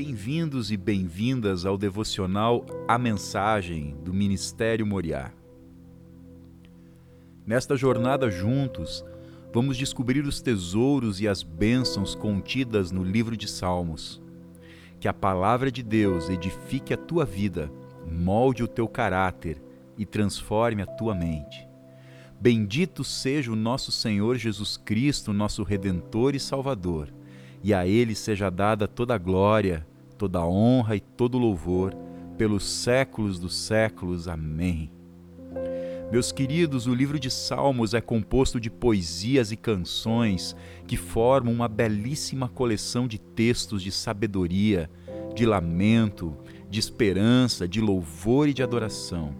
bem-vindos e bem-vindas ao devocional A Mensagem do Ministério Moriá. Nesta jornada juntos, vamos descobrir os tesouros e as bênçãos contidas no livro de Salmos. Que a palavra de Deus edifique a tua vida, molde o teu caráter e transforme a tua mente. Bendito seja o nosso Senhor Jesus Cristo, nosso Redentor e Salvador e a Ele seja dada toda a glória, toda a honra e todo o louvor, pelos séculos dos séculos. Amém. Meus queridos, o livro de Salmos é composto de poesias e canções que formam uma belíssima coleção de textos de sabedoria, de lamento, de esperança, de louvor e de adoração.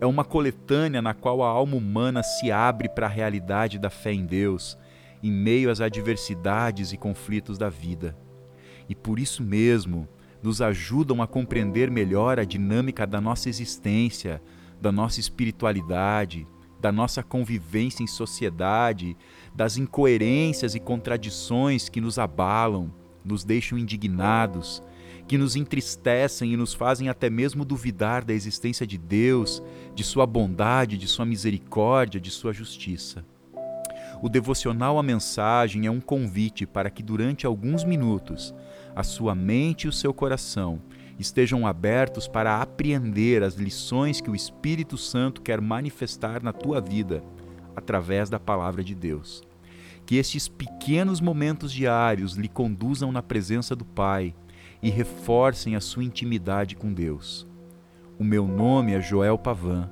É uma coletânea na qual a alma humana se abre para a realidade da fé em Deus em meio às adversidades e conflitos da vida. E por isso mesmo, nos ajudam a compreender melhor a dinâmica da nossa existência, da nossa espiritualidade, da nossa convivência em sociedade, das incoerências e contradições que nos abalam, nos deixam indignados, que nos entristecem e nos fazem até mesmo duvidar da existência de Deus, de Sua bondade, de Sua misericórdia, de Sua justiça. O devocional à mensagem é um convite para que durante alguns minutos a sua mente e o seu coração estejam abertos para apreender as lições que o Espírito Santo quer manifestar na tua vida através da palavra de Deus. Que estes pequenos momentos diários lhe conduzam na presença do Pai e reforcem a sua intimidade com Deus. O meu nome é Joel Pavan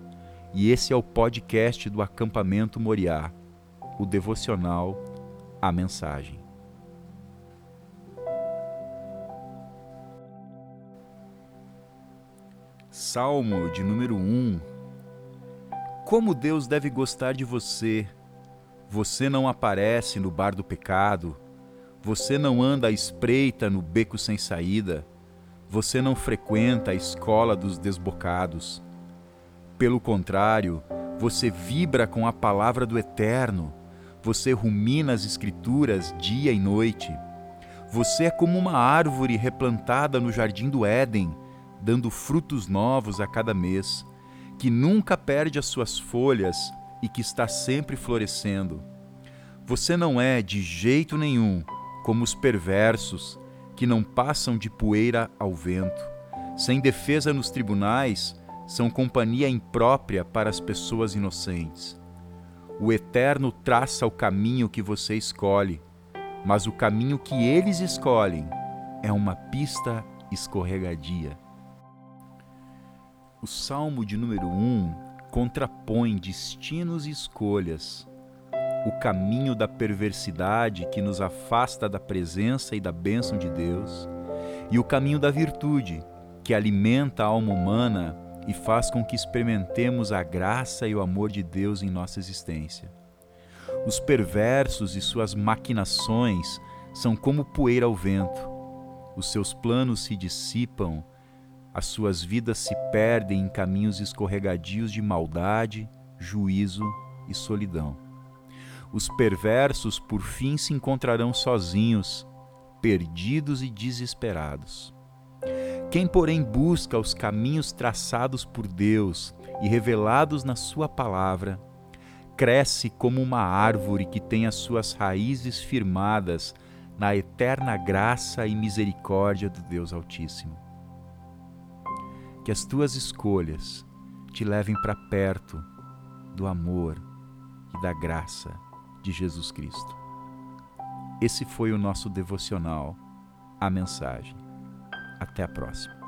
e esse é o podcast do Acampamento Moriá o devocional A Mensagem. Salmo de número 1 Como Deus deve gostar de você. Você não aparece no bar do pecado. Você não anda à espreita no beco sem saída. Você não frequenta a escola dos desbocados. Pelo contrário, você vibra com a palavra do Eterno você rumina as Escrituras dia e noite. Você é como uma árvore replantada no jardim do Éden, dando frutos novos a cada mês, que nunca perde as suas folhas e que está sempre florescendo. Você não é, de jeito nenhum, como os perversos, que não passam de poeira ao vento. Sem defesa nos tribunais, são companhia imprópria para as pessoas inocentes. O Eterno traça o caminho que você escolhe, mas o caminho que eles escolhem é uma pista escorregadia. O Salmo de número 1 contrapõe destinos e escolhas, o caminho da perversidade que nos afasta da presença e da bênção de Deus, e o caminho da virtude que alimenta a alma humana e faz com que experimentemos a graça e o amor de Deus em nossa existência. Os perversos e suas maquinações são como poeira ao vento. Os seus planos se dissipam, as suas vidas se perdem em caminhos escorregadios de maldade, juízo e solidão. Os perversos, por fim, se encontrarão sozinhos, perdidos e desesperados. Quem, porém, busca os caminhos traçados por Deus e revelados na Sua palavra, cresce como uma árvore que tem as suas raízes firmadas na eterna graça e misericórdia do Deus Altíssimo. Que as tuas escolhas te levem para perto do amor e da graça de Jesus Cristo. Esse foi o nosso devocional, a mensagem. Até a próxima.